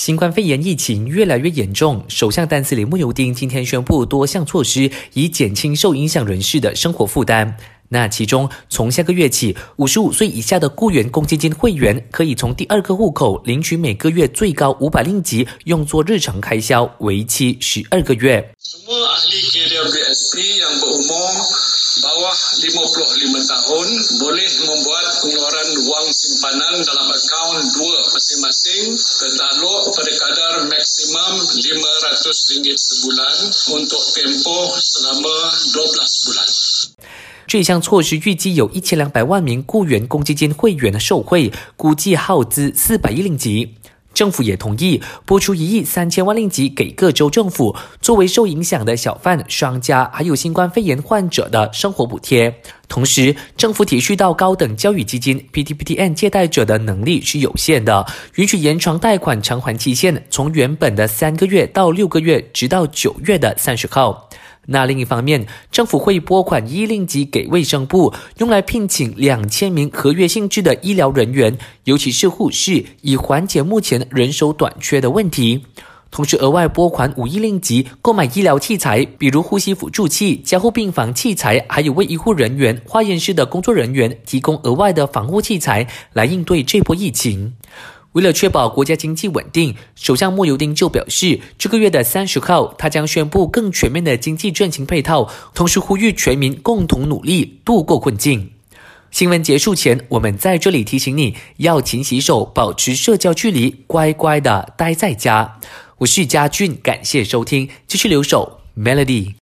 新冠肺炎疫情越来越严重，首相丹斯里穆尤丁今天宣布多项措施，以减轻受影响人士的生活负担。那其中，从下个月起，五十五岁以下的雇员公积金会员可以从第二个户口领取每个月最高五百令吉，用作日常开销，为期十二个月。bawah 55 tahun boleh membuat pengeluaran wang simpanan dalam akaun dua masing-masing tertakluk pada kadar maksimum RM500 sebulan untuk tempoh selama 12 bulan. 这项措施预计有一千两百万名雇员公积金会员的受惠，估计耗资四百亿令吉。 政府也同意拨出一亿三千万令吉给各州政府，作为受影响的小贩、商家还有新冠肺炎患者的生活补贴。同时，政府体恤到高等教育基金 （PTPTN） 借贷者的能力是有限的，允许延长贷款偿还期限，从原本的三个月到六个月，直到九月的三十号。那另一方面，政府会拨款一令吉给卫生部，用来聘请两千名合约性质的医疗人员，尤其是护士，以缓解目前人手短缺的问题。同时，额外拨款五亿令吉购买医疗器材，比如呼吸辅助器、加护病房器材，还有为医护人员、化验室的工作人员提供额外的防护器材，来应对这波疫情。为了确保国家经济稳定，首相莫尤丁就表示，这个月的三十号，他将宣布更全面的经济振兴配套，同时呼吁全民共同努力度过困境。新闻结束前，我们在这里提醒你要勤洗手，保持社交距离，乖乖的待在家。我是嘉俊，感谢收听，继续留守 Melody。